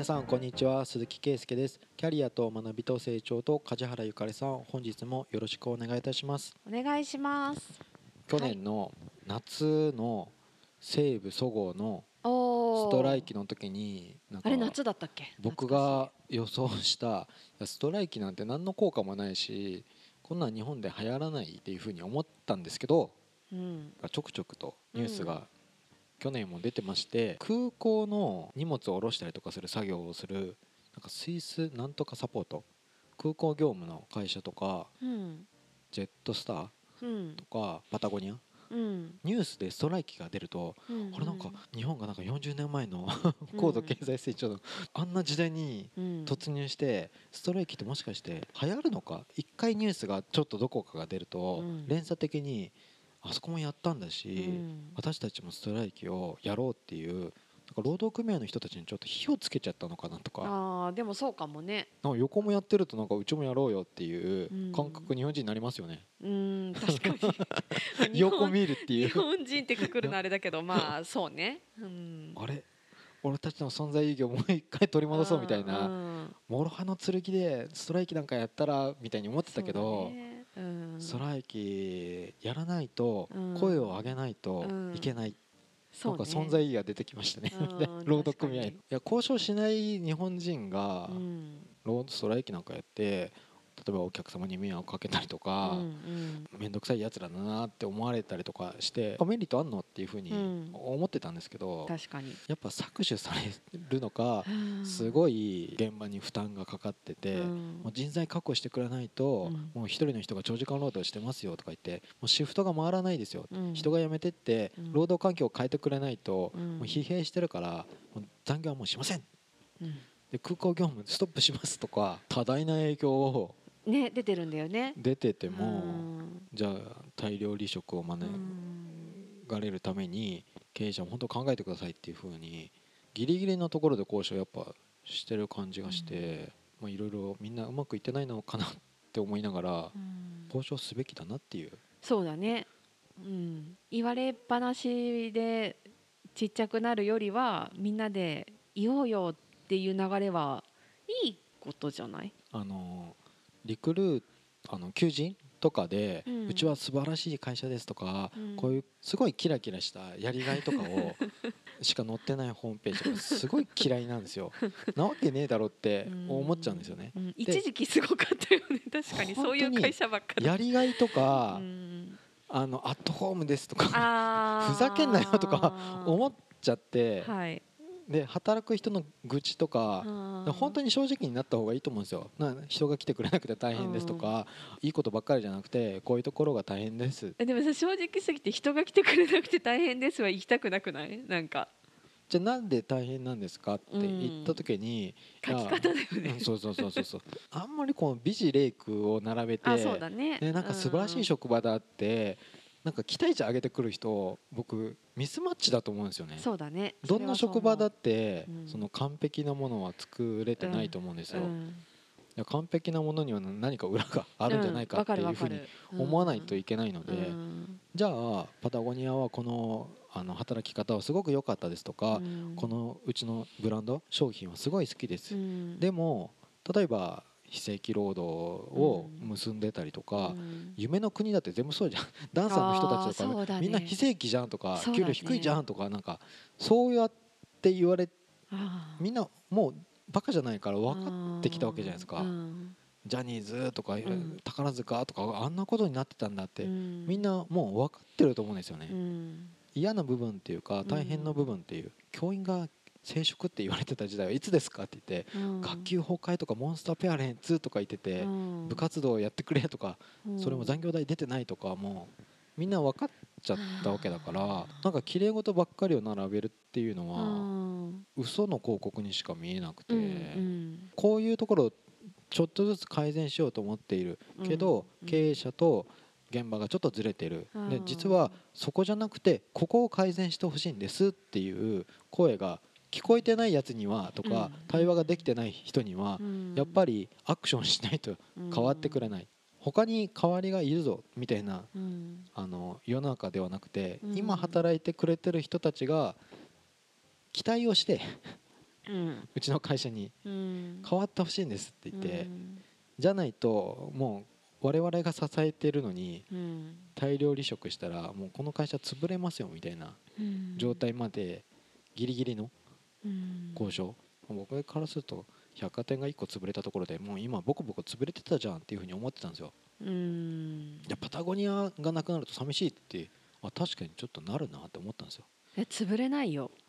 皆さんこんにちは。鈴木圭介です。キャリアと学びと成長と梶原ゆかりさん本日もよろしくお願いいたします。お願いします。去年の夏の西武そごうのおストライキの時にあれ夏だったっけ？僕が予想したストライキなんて何の効果もないしこんなん日本で流行らないっていうふうに思ったんですけど懐かしいちょくちょくとニュースうんが去年も出てまして空港の荷物を下ろしたりとかする作業をするなんかスイスなんとかサポート空港業務の会社とかうん。ジェットスターうんとかパタゴニアうん。ニュースでストライキが出るとうん。これなんか日本がなんか40年前の 高度経済成長のあんな時代にうん。突入してストライキってもしかして流行るのか一回ニュースがちょっとどこかが出るとうん。連鎖的にあそこもやったんだしうん。私たちもストライキをやろうっていうなんか労働組合の人たちにちょっと火をつけちゃったのかなとか。ああでもそうかもね。なんか横もやってるとなんかうちもやろうよっていううん。感覚日本人になりますよね。うん確かに。横本見るっていう。日本人ってくくるのあれだけどまあそうね。うん。あれ？俺たちの存在意義をもう一回取り戻そうみたいな。うん。諸刃の剣でストライキなんかやったらみたいに思ってたけどだねうん。ストライキやらないとうん声を上げないとうん。いけない。そうんか存在意義が出てきましたね。うん労働組合い。や交渉しない日本人がうん。ロードストライキなんかやって例えばお客様に迷惑をかけたりとかうん面倒くさいやつらだなって思われたりとかしてメリットあんの？っていうふうにうん。思ってたんですけど確かに。やっぱ搾取されるのかすいごい現場に負担がかかっててもう人材確保してくれないとうん。もう一人の人が長時間労働してますよとか言ってもうシフトが回らないですよ。うん。人が辞めてってうん。労働環境を変えてくれないとうん。もう疲弊してるからもう残業はもうしません。で空港業務ストップしますとか多大な影響をね出てるんだよね。出ててうもん。じゃあ大量離職を免れるために経営者も本当考えてくださいっていうふうにギリギリのところで交渉やっぱしてる感じがしてまあいろいろみんなうまくいってないのかなって思いながらうん。交渉すべきだなっていう。そうだね、うん、言われっぱなしでちっちゃくなるよりはみんなで言おうよっていう流れはいいことじゃない？あのリクルーあの求人とかで、ううんちは素晴らしい会社ですとか、うん。こういうすごいキラキラしたやりがいとかを しか載ってないホームページがすごい嫌いなんですよ。なわけねえだろって思っちゃうんですよね。うん。一時期すごかったよね。確かにそういう会社ばっかり。やりがいとか、うん。あのアットホームですとか ふざけんなよとか思っちゃって、はいで働く人の愚痴とか、本当にに正直になった方がいいと思うんですよ。な人が来てくれなくて大変ですとか、いいことばっかりじゃなくてこういうところが大変です。でもさ正直すぎて人が来てくれなくて大変ですは行きたくなくない？なんか。じゃあなんで大変なんですかって言った時に、書き方だよね。うんそうそうそうそうそう。あんまりこの美辞麗句を並べてね。ね、なんか素晴らしい職場だってなんか期待値上げてくる人僕ミスマッチだと思うんですよね。そうだね。どんな職場だってう。ん。その完璧なものは作れてないと思うんですよ。いうん。や完璧なものには何か裏があるんじゃないかっていうふうに思わないといけないので、うん。じゃあパタゴニアはこのあの働き方はすごく良かったですとか、うん。このうちのブランド商品はすごい好きです、うん。でも例えば非正規労働を結んでたりとか、うん。夢の国だって全部そうじゃん。ダンサーの人たちとか、ねみんな非正規じゃんとか、ね。給料低いじゃんとかなんかそうやって言われみんなもうバカじゃないから分かってきたわけじゃないですか、うん。ジャニーズとか、ん。宝塚とかあんなことになってたんだって、うん。みんなもう分かってると思うんですよね、うん。嫌な部分っていうか大変な部分っていう、教員が生殖って言われてた時代はいつですかって言って、うん。学級崩壊とかモンスターペアレンツとか言ってて、うん。部活動やってくれとか、うん。それも残業代出てないとかもうみんな分かっちゃったわけだからなんか綺麗事ばっかりを並べるっていうのうはん。嘘の広告にしか見えなくて、うんうん。こういうところをちょっとずつ改善しようと思っているけど、うん経営者と現場がちょっとずれてる、でうん実はそこじゃなくてここを改善してほしいんですっていう声が聞こえてないやつにはとか、うん。対話ができてない人には、うん。やっぱりアクションしないと変わってくれない、他に代わりがいるぞみたいなうん。あの世の中ではなくて、うん。今働いてくれてる人たちが期待をしてうちの会社にうん。変わってほしいんですって言って、うん。じゃないともう我々が支えてるのにうん。大量離職したらもうこの会社潰れますよみたいなうん。状態までギリギリのうん。交渉、僕からすると百貨店が1個潰れたところでもう今ボコボコ潰れてたじゃんっていうふうに思ってたんですよ。うん。いやパタゴニアがなくなると寂しいってあ確かにちょっとなるなって思ったんですよ。え潰れないよ。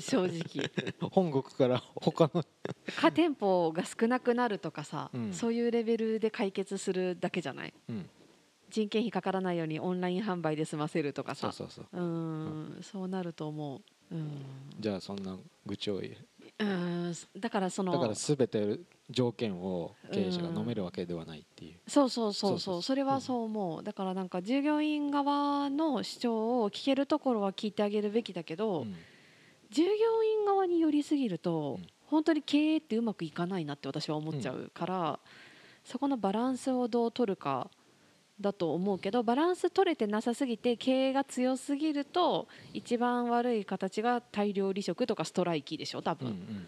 正直。本国から他の。家店舗が少なくなるとかさ、うん。そういうレベルで解決するだけじゃない？うん。人件費かからないようにオンライン販売で済ませるとかさ。そうなると思う。うんじゃあそんな愚痴をうん。だからそのだから全て条件を経営者が飲めるわけではないっていう、そうそうそうそう。それはそう思う、だからなんか従業員側の主張を聞けるところは聞いてあげるべきだけど、従業員側に寄りすぎると、本当に経営ってうまくいかないなって私は思っちゃうから、そこのバランスをどう取るかだと思うけどバランス取れてなさすぎて経営が強すぎると一番悪い形が大量離職とかストライキでしょ多分、うん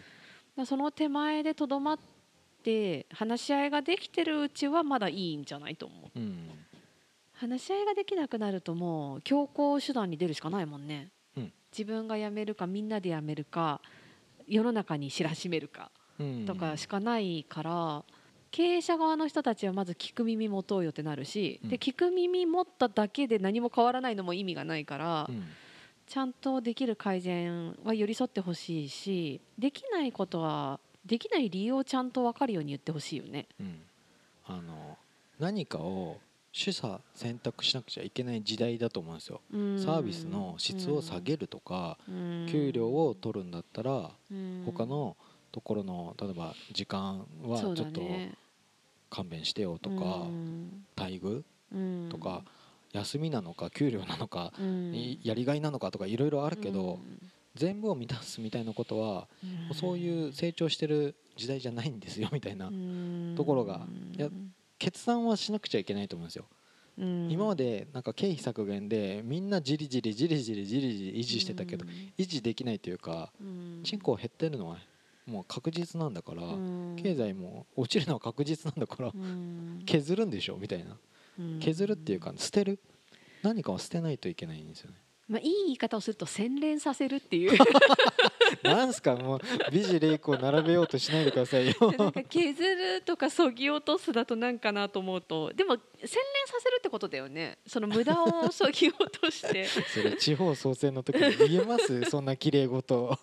だからその手前でとどまって話し合いができてるうちはまだいいんじゃないと思う。うん。うん話し合いができなくなるともう強行手段に出るしかないもんね、うん。自分が辞めるかみんなで辞めるか世の中に知らしめるかうん。とかしかないから、経営者側の人たちはまず聞く耳持とうよってなるし、うん。で聞く耳持っただけで何も変わらないのも意味がないから、うん。ちゃんとできる改善は寄り添ってほしいしできないことはできない理由をちゃんと分かるように言ってほしいよね。うん。あの何かを取捨選択しなくちゃいけない時代だと思うんですよ。サービスの質を下げるとかる給料を取るんだったらうん。他のところの例えば時間はちょっと勘弁してよとかうん。待遇？うん。とか休みなのか給料なのかやりがいなのかとかいろいろあるけど全部を満たすみたいなことはそういう成長してる時代じゃないんですよみたいなうん。ところがいや決断はしなくちゃいけないと思うんですよ。うん。今までなんか経費削減でみんなじりじりじりじりじりじり維持してたけど維持できないというかうん。人口減ってるのはもう確実なんだからうん。経済も落ちるのは確実なんだからうん。削るんでしょ？みたいな。うん。削るっていうか捨てる。何かを捨てないといけないんですよねまあ、いい言い方をすると洗練させるっていう。なんすかもう美辞麗句を並べようとしないでくださいよ。なんか削るとかそぎ落とすだとなんかなと思うと。でも洗練させるってことだよね。その無駄をそぎ落として。それ地方創生の時に言えます？そんな綺麗事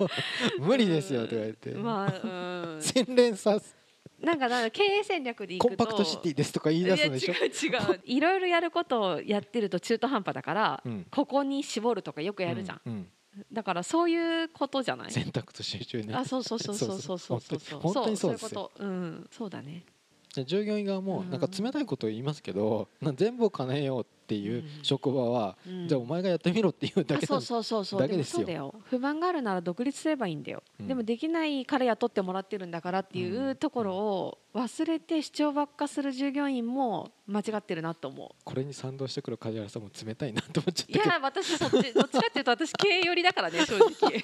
無理ですよとか言って、まあうん。洗練さすなんかなんか経営戦略でいくとコンパクトシティですとか言い出すんでしょ？違う違う。いろいろやることをやってると中途半端だから、うん。ここに絞るとかよくやるじゃん、うんうん。だからそういうことじゃない。選択と集中ね。あそうそうそうそうそうそうそうそう。本当にそうですよ。そういうこと。うん。そうだね。で従業員側もうん。なんか冷たいことを言いますけど、な全部を叶えようっていう職場は、うん。じゃあお前がやってみろっていうだけそうそうそうそう。でもだけですよ。不満があるなら独立すればいいんだよ、うん。でもできないから雇ってもらってるんだからっていううん。ところを忘れて主張ばっかする従業員も間違ってるなと思う。これに賛同してくる梶原さんも冷たいなって思っちゃっいたけど。や私そっちどっちかっていうと私経営寄りだからね正直。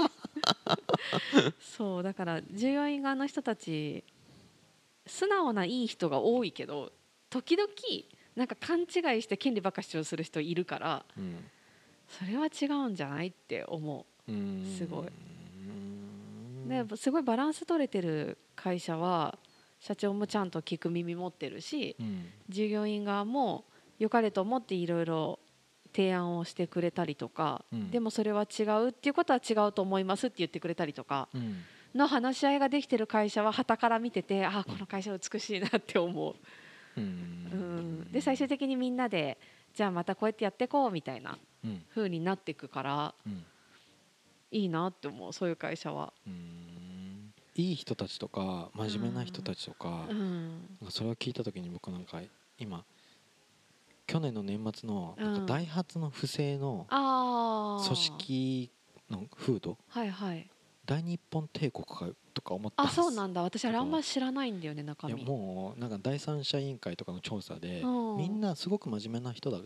そうだから従業員側の人たち素直ないい人が多いけど時々なんか勘違いして権利ばっか主張する人いるからうんそれは違うんじゃないって思う。うんすごい。うん。ですごいバランス取れてる会社は社長もちゃんと聞く耳持ってるしうん。従業員側も良かれと思っていろいろ提案をしてくれたりとか、うん。でもそれは違うっていうことは違うと思いますって言ってくれたりとかうんの話し合いができてる会社は傍から見ててあこの会社美しいなって思う、ううん。ん、で最終的にみんなでじゃあまたこうやってやっていこうみたいなうん。風になっていくからうん。いいなって思うそういう会社は。うん。いい人たちとか真面目な人たちとか,、それを聞いた時に僕なんか今去年の年末のなんうん。かダイハツの不正の組織の風土はいはい大日本帝国かとか思ったんあそうなんだ。私あれあんま知らないんだよね中いや身もうなんか第三者委員会とかの調査でうん。みんなすごく真面目な人たち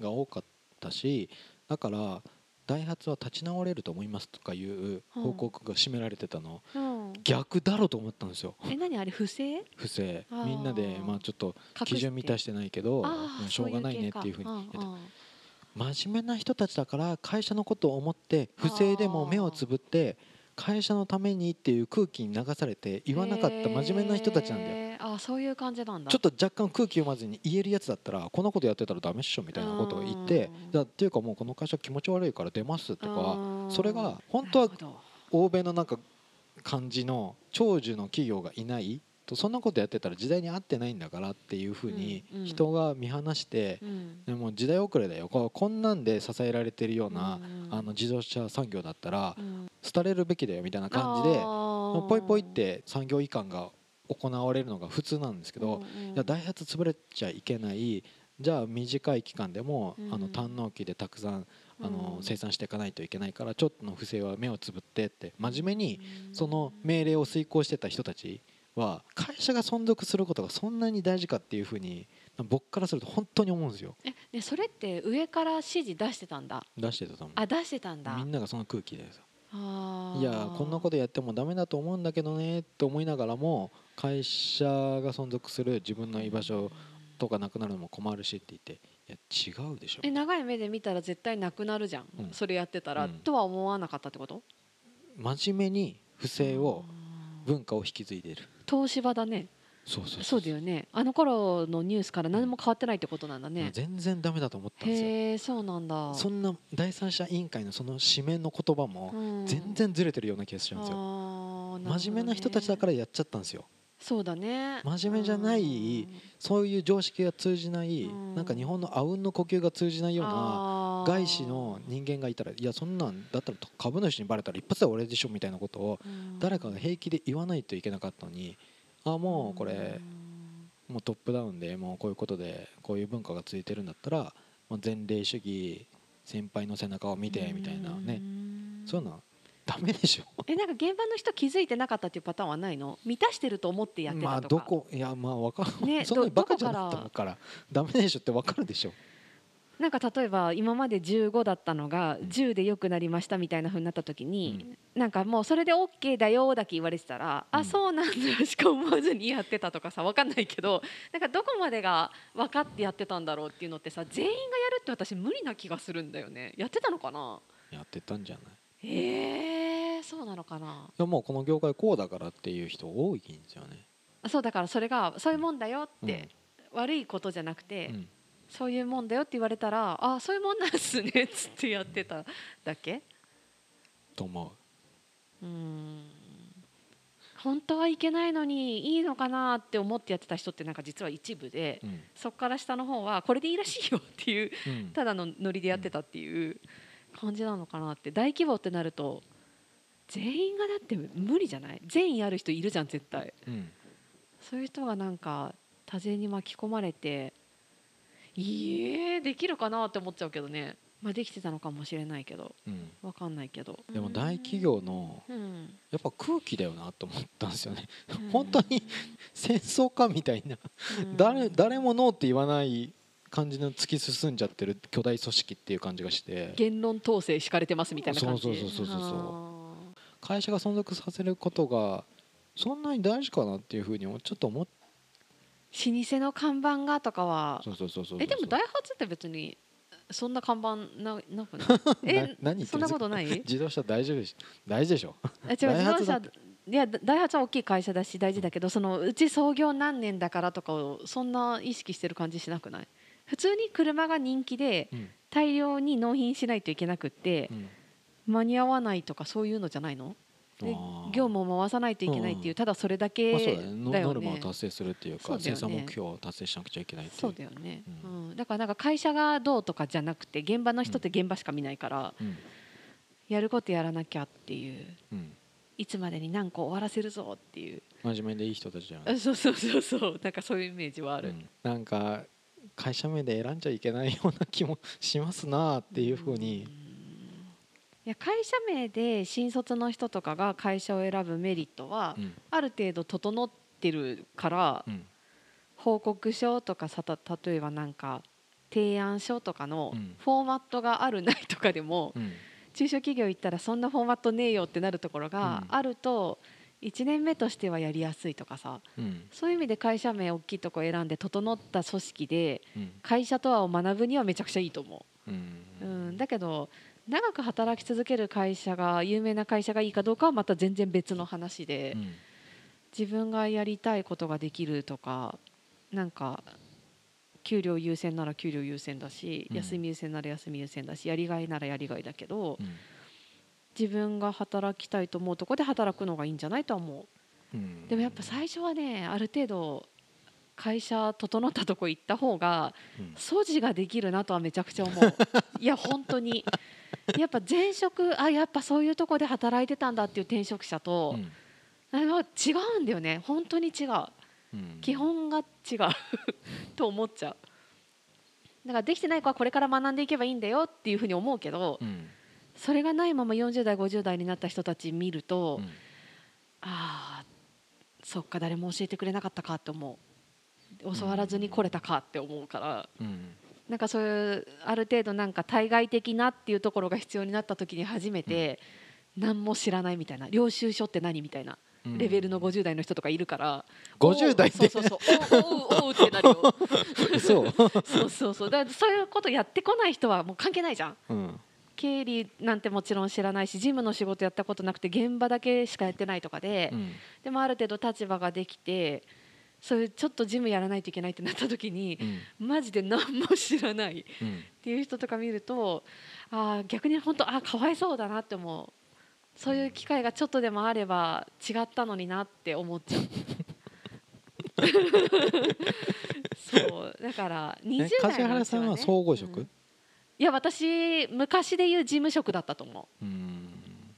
が多かったしだからダイハツは立ち直れると思いますとかいう報告が占められてたの、うん、逆だろうと思ったんですよ。え何？あれ不正？不正。みんなでまあちょっと基準満たしてないけどしょうがないねっていうふうに言ってた真面目な人たちだから会社のことを思って不正でも目をつぶって会社のためにっていう空気に流されて言わなかった真面目な人たちなんだよ。へーあそういう感じなんだ。ちょっと若干空気読まずに言えるやつだったらこんなことやってたらダメっしょみたいなことを言ってうんだっていうかもうこの会社気持ち悪いから出ますとかうんそれが本当は欧米のなんか感じの長寿の企業がいないとそんなことやってたら時代に合ってないんだからっていうふうに人が見放してうん。でも時代遅れだよ。こんなんで支えられてるようなうんあの自動車産業だったらうん。廃れるべきだよみたいな感じでポイポイって産業移管が行われるのが普通なんですけどいやダイハツ潰れちゃいけないじゃあ短い期間でもうん。あの単納期でたくさんあのうん。生産していかないといけないからちょっとの不正は目をつぶってって真面目にうん。その命令を遂行してた人たちは会社が存続することがそんなに大事かっていうふうに僕からすると本当に思うんですよ。えねそれって上から指示出してたんだ？出してたと思あ出してたんだ。うみんながその空気でさ。いやこんなことやってもダメだと思うんだけどねって思いながらも会社が存続する自分の居場所とかなくなるのも困るしって言っていや違うでしょ。え長い目で見たら絶対なくなるじゃん、うん。それやってたら、うん。とは思わなかったってこと？真面目に不正を文化を引き継いでいる東芝だね。そうそうそう。だよね。あの頃のニュースから何も変わってないってことなんだね、全然ダメだと思ったんですよ。へえそうなんだ。そんな第三者委員会のその紙面の言葉もうん。全然ずれてるような気がしちゃうんですよ。ね。真面目な人たちだからやっちゃったんですよそうだね。真面目じゃないそういう常識が通じないうん。なんか日本のあうんの呼吸が通じないようなな外資の人間がいたらいやそんなんだったら株主にバレたら一発で俺でしょみたいなことを誰かが平気で言わないといけなかったのにあもうこれもうトップダウンでもうこういうことでこういう文化が続いてるんだったら前例主義先輩の背中を見てみたいなね。そういうのはダメでしょ。えなんか現場の人気づいてなかったっていうパターンはないの？満たしてると思ってやってまあたとか、どこ？いやまあわかる、ねそんなにどバカじゃなかったからダメでしょってわかるでしょ。なんか例えば今まで15だったのがうん。10で良くなりましたみたいな風になった時に、なんかもうそれで OK だよだけ言われてたら、うん。あそうなんだしか思わずにやってたとかさ分かんないけどなんかどこまでが分かってやってたんだろうっていうのってさ全員がやるって私無理な気がするんだよね。やってたのかな？やってたんじゃない？えー、そうなのかな？いやもうこの業界こうだからっていう人多いんですよね、あそうだからそれがそういうもんだよって、悪いことじゃなくて、うん。そういうもんだよって言われたらあそういうもんなんすねっつってやってただけ？と思う。うん。本当はいけないのにいいのかなって思ってやってた人ってなんか実は一部で、うん。そこから下の方はこれでいいらしいよっていううん。ただのノリでやってたっていう感じなのかなって。大規模ってなると全員がだって無理じゃない？善意ある人いるじゃん絶対。うん。そういう人がなんか多勢に巻き込まれていえできるかなって思っちゃうけどね、まあ、できてたのかもしれないけど。うん。わかんないけど。でも大企業のうん。やっぱ空気だよなと思ったんですよね。うん。本当に 戦争かみたいな。うん。誰誰もノーって言わない感じの突き進んじゃってる巨大組織っていう感じがして。言論統制敷かれてますみたいな感じ。そうそうそうそうそう会社が存続させることがそんなに大事かなっていうふうにちょっと思っー老舗の看板がとかは。そうそうそうそうえでもダイハツって別にそんな看板ななくない？えな何そんなことない？自動車大丈夫？でし大事でしょ？え違う自動車。いやダイハツは大きい会社だし大事だけどそのうち創業何年だからとかをそんな意識してる感じしなくない？普通に車が人気でうん。大量に納品しないといけなくってうん。間に合わないとかそういうのじゃないの？で業務を回さないといけないっていううん。ただそれだけだね。ノだよノルマをね達成するっていうか生産目標を達成しなくちゃいけないっていう。そうだよね、ううん。だからなんか会社がどうとかじゃなくて現場の人って現場しか見ないからうん。やることやらなきゃっていう。うん。いつまでに何個終わらせるぞっていう。真面目でいい人たちじゃん。あそうそうそうそう。なんかそういうイメージはある、うん。なんか会社名で選んじゃいけないような気もしますなっていうふうに。いや会社名で新卒の人とかが会社を選ぶメリットはうん。ある程度整ってるからうん。報告書とかさた例えばなんか提案書とかのうん。フォーマットがあるないとかでもうん。中小企業行ったらそんなフォーマットねえよってなるところがうん。あると1年目としてはやりやすいとかさうん。そういう意味で会社名大きいとこ選んで整った組織でうん。会社とはを学ぶにはめちゃくちゃいいと思う。ん。う、うん、だけど長く働き続ける会社が有名な会社がいいかどうかはまた全然別の話でうん。自分がやりたいことができるとかなんか給料優先なら給料優先だし、うん。休み優先なら休み優先だしやりがいならやりがいだけど、うん自分が働きたいと思うとこで働くのがいいんじゃないとは思う。ん。うでもやっぱ最初はねある程度会社整ったとこ行った方がうん。掃除ができるなとはめちゃくちゃ思う。いや本当に。やっぱ前職あやっぱそういうとこで働いてたんだっていう転職者と、うん。あの違うんだよね。本当に違う。うん。基本が違う。と思っちゃう。だからできてない子はこれから学んでいけばいいんだよっていうふうに思うけど、うんそれがないまま40代50代になった人たち見ると、うん。ああそっか誰も教えてくれなかったかって思う。教わらずに来れたかって思うから、うん。なんかそういうある程度なんか対外的なっていうところが必要になった時に初めて何も知らないみたいな。領収書って何みたいな。うん。レベルの50代の人とかいるから、50代でおうそうそうそう。おうおうおうってなるよ。そうそうそう。そうそういうことやってこない人はもう関係ないじゃん。うん経理なんてもちろん知らないし事務の仕事やったことなくて現場だけしかやってないとかで、うん。でもある程度立場ができてそういうちょっと事務やらないといけないってなった時にう、ん。マジで何も知らないっうん。ていう人とか見るとあー逆に本当あーかわいそうだなって思う。そういう機会がちょっとでもあれば違ったのになって思っちゃう。そうだから20え代のうち梶原さんはね総合職？うんいや私昔で言う事務職だったと思う。ん。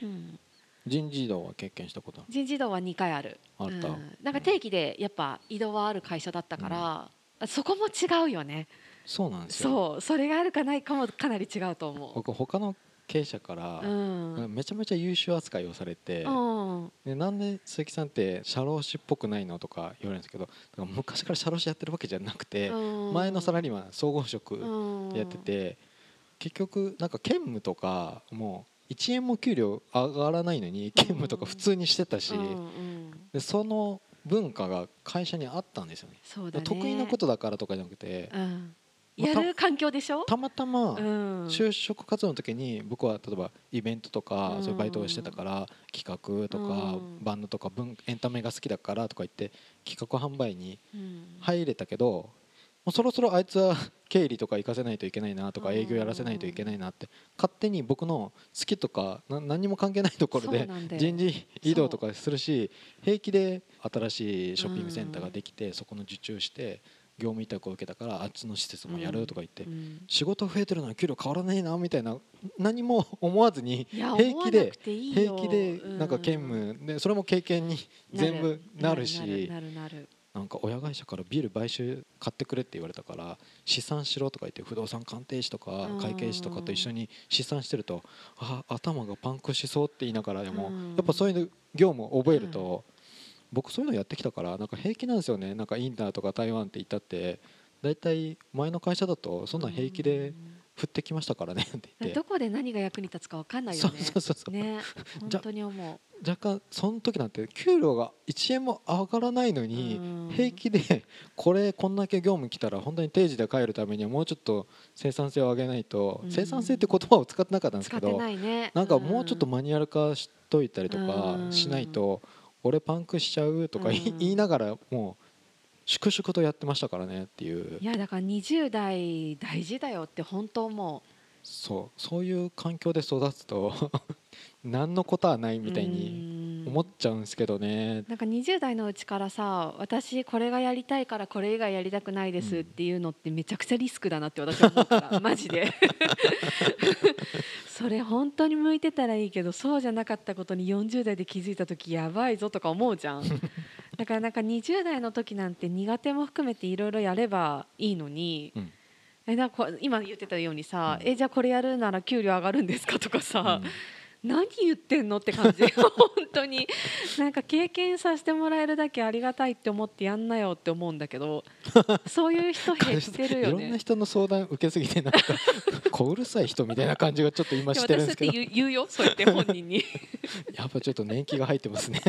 う、うん、人事異動は経験したこと人事異動は2回ある。あった。うん、なんか定期でやっぱ移動はある会社だったから、そこも違うよね。そうなんですよ。そう。それがあるかないかもかなり違うと思僕他の経営者からううんめちゃめちゃ優秀扱いをされてうん。でなんで鈴木さんって社労士っぽくないのとか言われるんですけど昔から社労士やってるわけじゃなくてうん。前のサラリーマン総合職うん。やってて結局なんか兼務とかもう1円も給料上がらないのに兼務とか普通にしてたしでその文化が会社にあったんですよね。ね。得意なことだからとかじゃなくてうん。やる環境でしょ？たまたまうん。就職活動の時に僕は例えばイベントとかうん。そういうバイトをしてたから企画とかうん。バンドとか文エンタメが好きだからとか言って企画販売にうん。入れたけどもうそろそろあいつは経理とか行かせないといけないなとかうん。営業やらせないといけないなって勝手に僕の好きとかな何にも関係ないところで人事異動とかするし平気で新しいショッピングセンターができてそこの受注して業務委託を受けたからあっちの施設もやるとか言ってうん。仕事増えてるのに給料変わらないなみたいな何も思わずに平気で平気でなんか兼務。でそれも経験に全部なるしなんか親会社からビル買収買ってくれって言われたから試算しろとか言って不動産鑑定士とかうん。会計士とかと一緒に試算してるとあ頭がパンクしそうって言いながらでもうん。やっぱそういう業務を覚えると僕そういうのやってきたからなんか平気なんですよね。なんかインターとか台湾って言ったって大体前の会社だとそんなん平気で降ってきましたからねって言って。どこで何が役に立つかわかんないよね。そうそうそうね。本当に思う。若干その時なんて給料が1円も上がらないのにうん。平気でこれこんだけ業務来たら本当に定時で帰るためにはもうちょっと生産性を上げないとうん。生産性って言葉を使ってなかったんですけどなんかもうちょっとマニュアル化しといたりとかうん。しないと俺パンクしちゃうとか 言いながらもう粛々とやってましたからねっていう。いやだから20代大事だよって本当思そうそういう環境で育つと 何のことはないうみたいにに思っちゃうんですけどね。なんか20代のうちからさ私これがやりたいからこれ以外やりたくないですっていうのってめちゃくちゃリスクだなって私は思うからマジで。それ本当に向いてたらいいけどそうじゃなかったことに40代で気づいた時やばいぞとか思うじゃんだからなんか20代の時なんて苦手も含めていろいろやればいいのに、うん。えなんか今言ってたようにさ、うん。えじゃあこれやるなら給料上がるんですかとかさ、何言ってんのって感じ。本当に。なんか経験させてもらえるだけありがたいって思ってやんなよって思うんだけど そういう人減ってるよいろんなね。人の相談受けすぎてなんか小うるさい人みたいな感じがちょっと今でしてるんですけど。言う言うよそうやって本人に。やっぱちょっと年季が入ってますね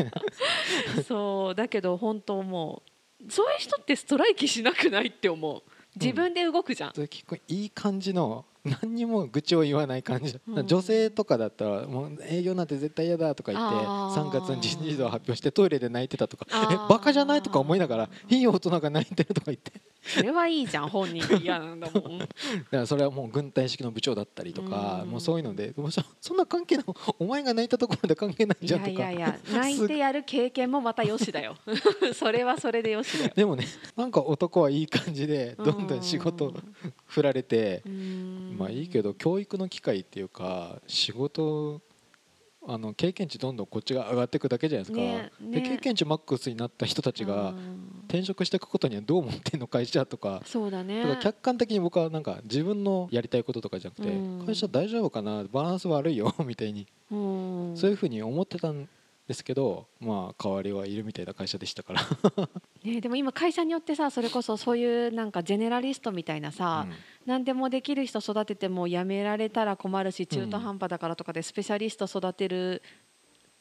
そうだけど本当もうそういう人ってストライキしなくないって思う。自分で動くじゃん、結構いい感じの何にも愚痴を言わない感じ、うん。女性とかだったらもう営業なんて絶対嫌だとか言ってあー。3月に人事異動発表してトイレで泣いてたとか。えバカじゃないとか思いながらいい大人が泣いてるとか言ってそれはいいじゃん本人。が 嫌なんだもん。だからそれはもう軍隊式の部長だったりとかうん。もうそういうのでそそんな関係ないお前が泣いたところで関係ないいじゃんとか。やいやいや泣いてやる経験もまたよしだよ。それはそれでよしだよ。でもねなんか男はいい感じでどんどん仕事を 振られてうん。まあいいけど教育の機会っていうか仕事あの経験値どんどんこっちが上がっていくだけじゃないですか、ねね。で経験値マックスになった人たちがうん。転職していくことにはどう思ってんの会社とかそうだね。だ客観的に僕はなんか自分のやりたいこととかじゃなくてうん。会社大丈夫かな？バランス悪いよみたいにうん。そういうふうに思ってたんですけどまあ代わりはいるみたいな会社でしたから。ね、でも今会社によってさそれこそそういうなんかジェネラリストみたいなさ、何でもできる人育てても辞められたら困るし中途半端だからとかでスペシャリスト育てる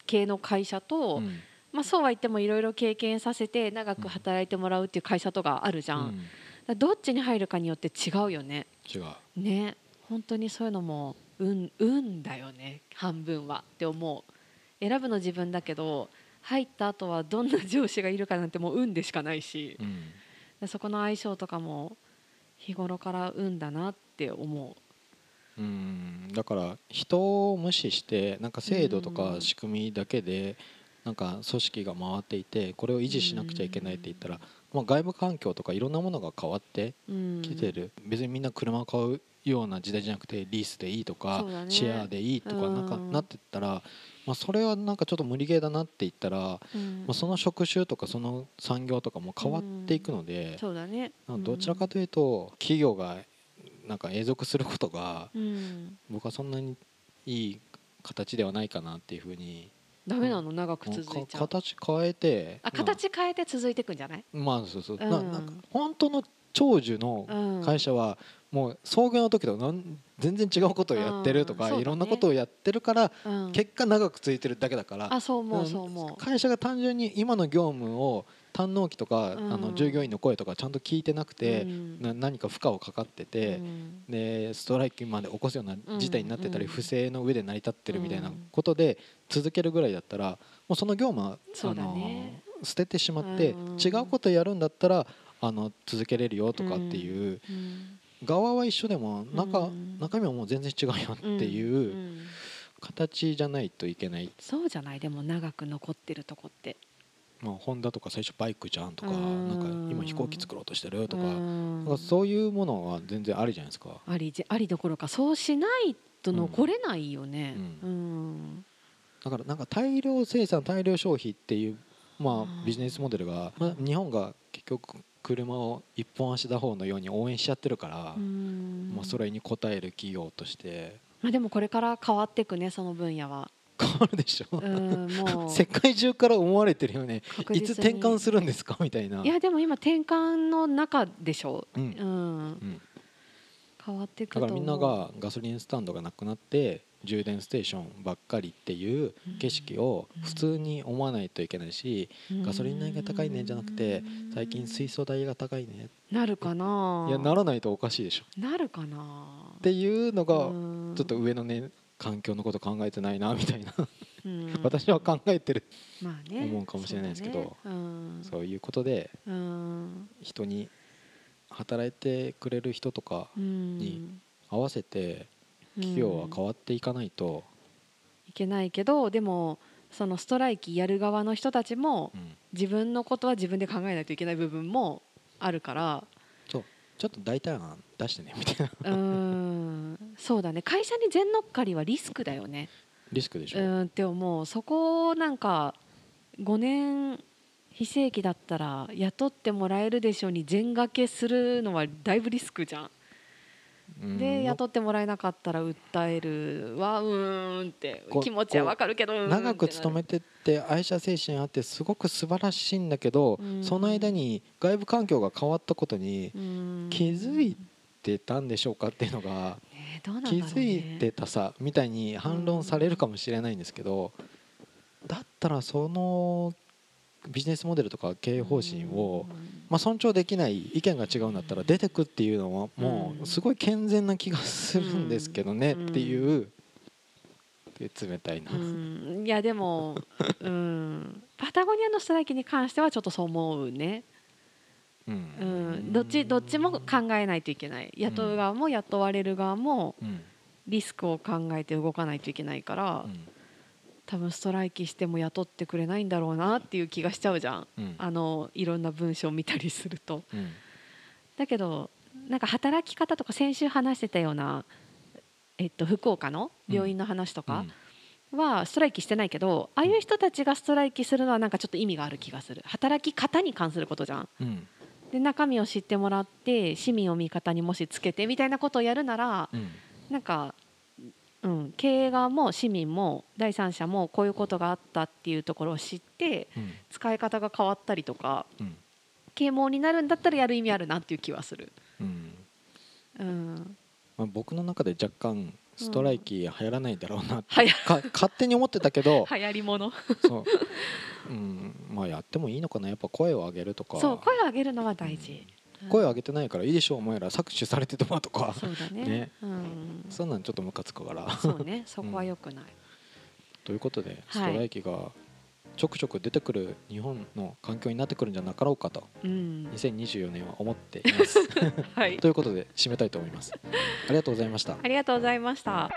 系の会社と、うん。まあ、そうは言ってもいろいろ経験させて長く働いてもらうっていう会社とかあるじゃん、うん。らどっちに入るかによって違うよね。違う。ね本当にそういうのも運運だよね半分はって思う選ぶの自分だけど入った後はどんな上司がいるかなんてもう運でしかないしうん。でそこの相性とかも日頃から運だなって思う。ん。だから人を無視してなんか制度とうんか仕組みだけでなんか組織が回っていてこれを維持しなくちゃいけないって言ったら、まあ、外部環境とかいろんなものが変わってきてる、別にみんな車を買うような時代じゃなくてリースでいいとか、シェアでいいとかなんかうん。なってったら、まあ、それはなんかちょっと無理ゲーだなって言ったら、うん。まあ、その職種とかその産業とかも変わっていくので、そうだね。どちらかというと企業がなんか永続することがうん。僕はそんなにいい形ではないかなっていうふうにダメなの？長く続いちゃう。か形変えてあ形変えて続いていくんじゃない、まあ、まあそうそう、うん。ななんか本当の長寿のうん、会社はもう創業の時となん全然違うことをやってるとか、いろんなことをやってるからうん。結果長く続いてるだけだから、会社が単純に今の業務を堪能期とか、うん。あの従業員の声とかちゃんと聞いてなくうて、うん。な何か負荷をかかってて、うん。でストライキまで起こすような事態になってたり、うん。不正の上で成り立ってるみたいなうん。ことで続けるぐらいだったらもうその業務はあの捨ててしまって、うん違うことやるんだったらあの続けれるよとかっていう、うん側は一緒でも中,、うん。中身はもう全然違うよっていううん形じゃないといけない、そうじゃないでも長く残ってるとこって。まあ、ホンダとか最初バイクじゃんとか,、うん。なんか今飛行機作ろうとしてるとか,、かそういうものは全然ありじゃないですか。ありじありどころかそうしないと残れないよね。ううん。だからなんか大量生産大量消費っていう、まうん。あ、ビジネスモデルが、まあ、日本が結局車を一本足打法のように応援しちゃってるから、うん。まあ、それに応える企業として。まあでもこれから変わっていくねその分野は。変わるでしょ、う 世界中から思われてるよね。いつ転換するんですか？みたいな。いやでも今転換の中でしょ。うん。うん。うん。変わっていくだからみんながガソリンスタンドがなくなって充電ステーションばっかりっていう景色を普通に思わないといけないし、ガソリン代が高いねじゃなくて最近水素代が高いねなるかな？いやならないとおかしいでしょ。なるかな？っていうのがうん。ちょっと上のね環境のこと考えてないなみたいな。うん。私は考えてる。まあね思うかもしれないですけど。そうだね。うん。そういうことでうん。人に働いてくれる人とかうん。に合わせて企業は変わっていかないと、いけないけどでもそのストライキやる側の人たちもうん。自分のことは自分で考えないといけない部分もあるからそう。ちょっと大胆案出してねみたいな。うーん。そうだね。会社に全乗っかりはリスクだよね。リスクでしょ、うーん。って思う。そこをなんか5年非正規だったら雇ってもらえるでしょうに全掛けするのはだいぶリスクじゃんうんで雇ってもらえなかったら訴えるはうーんって。こ気持ちはわかるけど長く勤めてって愛社精神あってすごく素晴らしいんだけど、うん。その間に外部環境が変わったことに気づいてたんでしょうかっていうのが気ね。づいてたさみたいに反論されるかもしれないんですけどだったらそのビジネスモデルとか経営方針を、まあ、尊重できない意見が違うんだったら出てくっていうのはもうすごい健全な気がするんですけどねっていう冷たいな。うん。いやでも、うん、パタゴニアのストライキに関してはちょっとそう思うね、うん。うん、どっちどっちも考えないといけない。雇う側も雇われる側もうん。リスクを考えて動かないといけないから、うん多分ストライキしても雇ってくれないんだろうなっていう気がしちゃうじゃん。うん。あのいろんな文章を見たりすると。うん。だけどなんか働き方とか先週話してたような、えっと、福岡の病院の話とかはストライキしてないけど、ああいう人たちがストライキするのはなんかちょっと意味がある気がする。働き方に関することじゃん。うん。で中身を知ってもらって市民を味方にもしつけてみたいなことをやるならうん。なんか、うん、経営側も市民も第三者もこういうことがあったっていうところを知ってうん。使い方が変わったりとかうん。啓蒙になるんだったらやる意味あるなっていう気はする。うん。うん、まあ、僕の中で若干ストライキ流行らないだろうなってはやか勝手に思ってたけど 流行りもの。そう、うん、まあやってもいいのかな。やっぱ声を上げるとか。そう声を上げるのは大事、うん声を上げてないからいいでしょお前ら。搾取されててもとか。そうだね。ね。うん、そんなんちょっとムカつくから。そうね。そこは良くない、ということではい。ストライキがちょくちょく出てくる日本の環境になってくるんじゃなかろうかとうん。2024年は思っています。はい。ということで締めたいと思います。ありがとうございました。ありがとうございました